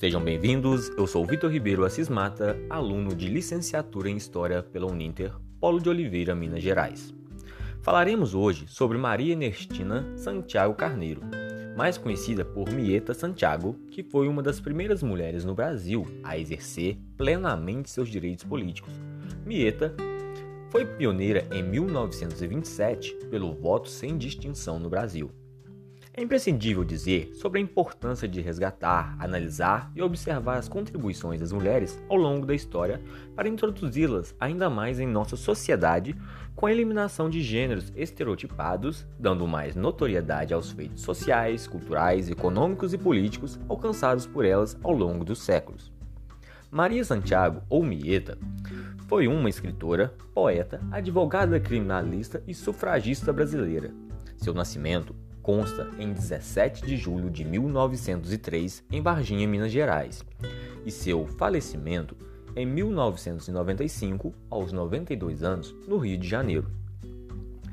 Sejam bem-vindos, eu sou Vitor Ribeiro Assis Mata, aluno de licenciatura em História pela Uninter, Polo de Oliveira, Minas Gerais. Falaremos hoje sobre Maria Ernestina Santiago Carneiro, mais conhecida por Mieta Santiago, que foi uma das primeiras mulheres no Brasil a exercer plenamente seus direitos políticos. Mieta foi pioneira em 1927 pelo voto sem distinção no Brasil. É imprescindível dizer sobre a importância de resgatar, analisar e observar as contribuições das mulheres ao longo da história para introduzi-las ainda mais em nossa sociedade com a eliminação de gêneros estereotipados, dando mais notoriedade aos feitos sociais, culturais, econômicos e políticos alcançados por elas ao longo dos séculos. Maria Santiago, ou Mieta, foi uma escritora, poeta, advogada criminalista e sufragista brasileira. Seu nascimento consta em 17 de julho de 1903 em Varginha, Minas Gerais, e seu falecimento em 1995, aos 92 anos, no Rio de Janeiro.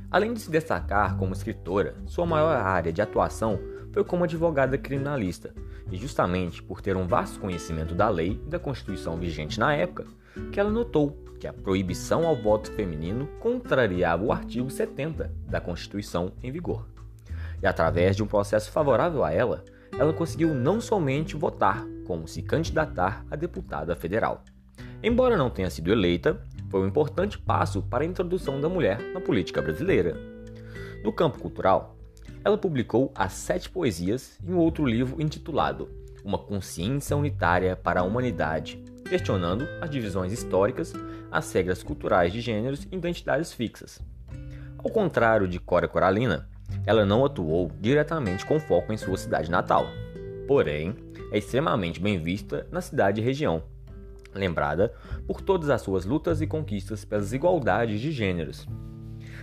Além de se destacar como escritora, sua maior área de atuação foi como advogada criminalista, e justamente por ter um vasto conhecimento da lei e da Constituição vigente na época, que ela notou que a proibição ao voto feminino contrariava o artigo 70 da Constituição em vigor e através de um processo favorável a ela, ela conseguiu não somente votar, como se candidatar a deputada federal. Embora não tenha sido eleita, foi um importante passo para a introdução da mulher na política brasileira. No campo cultural, ela publicou as sete poesias e um outro livro intitulado Uma Consciência Unitária para a Humanidade, questionando as divisões históricas, as regras culturais de gêneros e identidades fixas. Ao contrário de Cora Coralina, ela não atuou diretamente com foco em sua cidade natal, porém é extremamente bem vista na cidade e região, lembrada por todas as suas lutas e conquistas pelas igualdades de gêneros.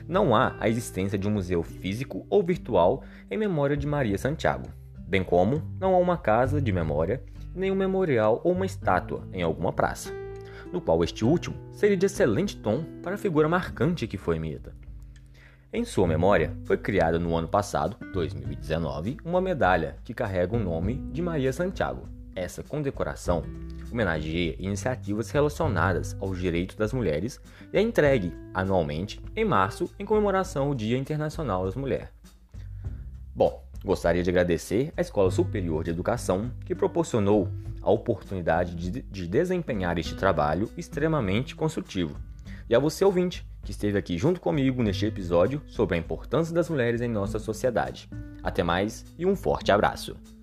Não há a existência de um museu físico ou virtual em memória de Maria Santiago, bem como não há uma casa de memória, nem um memorial ou uma estátua em alguma praça, no qual este último seria de excelente tom para a figura marcante que foi Mita. Em sua memória, foi criada no ano passado, 2019, uma medalha que carrega o nome de Maria Santiago. Essa condecoração homenageia iniciativas relacionadas aos direitos das mulheres e é entregue anualmente em março em comemoração ao Dia Internacional das Mulheres. Bom, gostaria de agradecer à Escola Superior de Educação que proporcionou a oportunidade de, de desempenhar este trabalho extremamente construtivo. E a você ouvinte que esteve aqui junto comigo neste episódio sobre a importância das mulheres em nossa sociedade. Até mais e um forte abraço!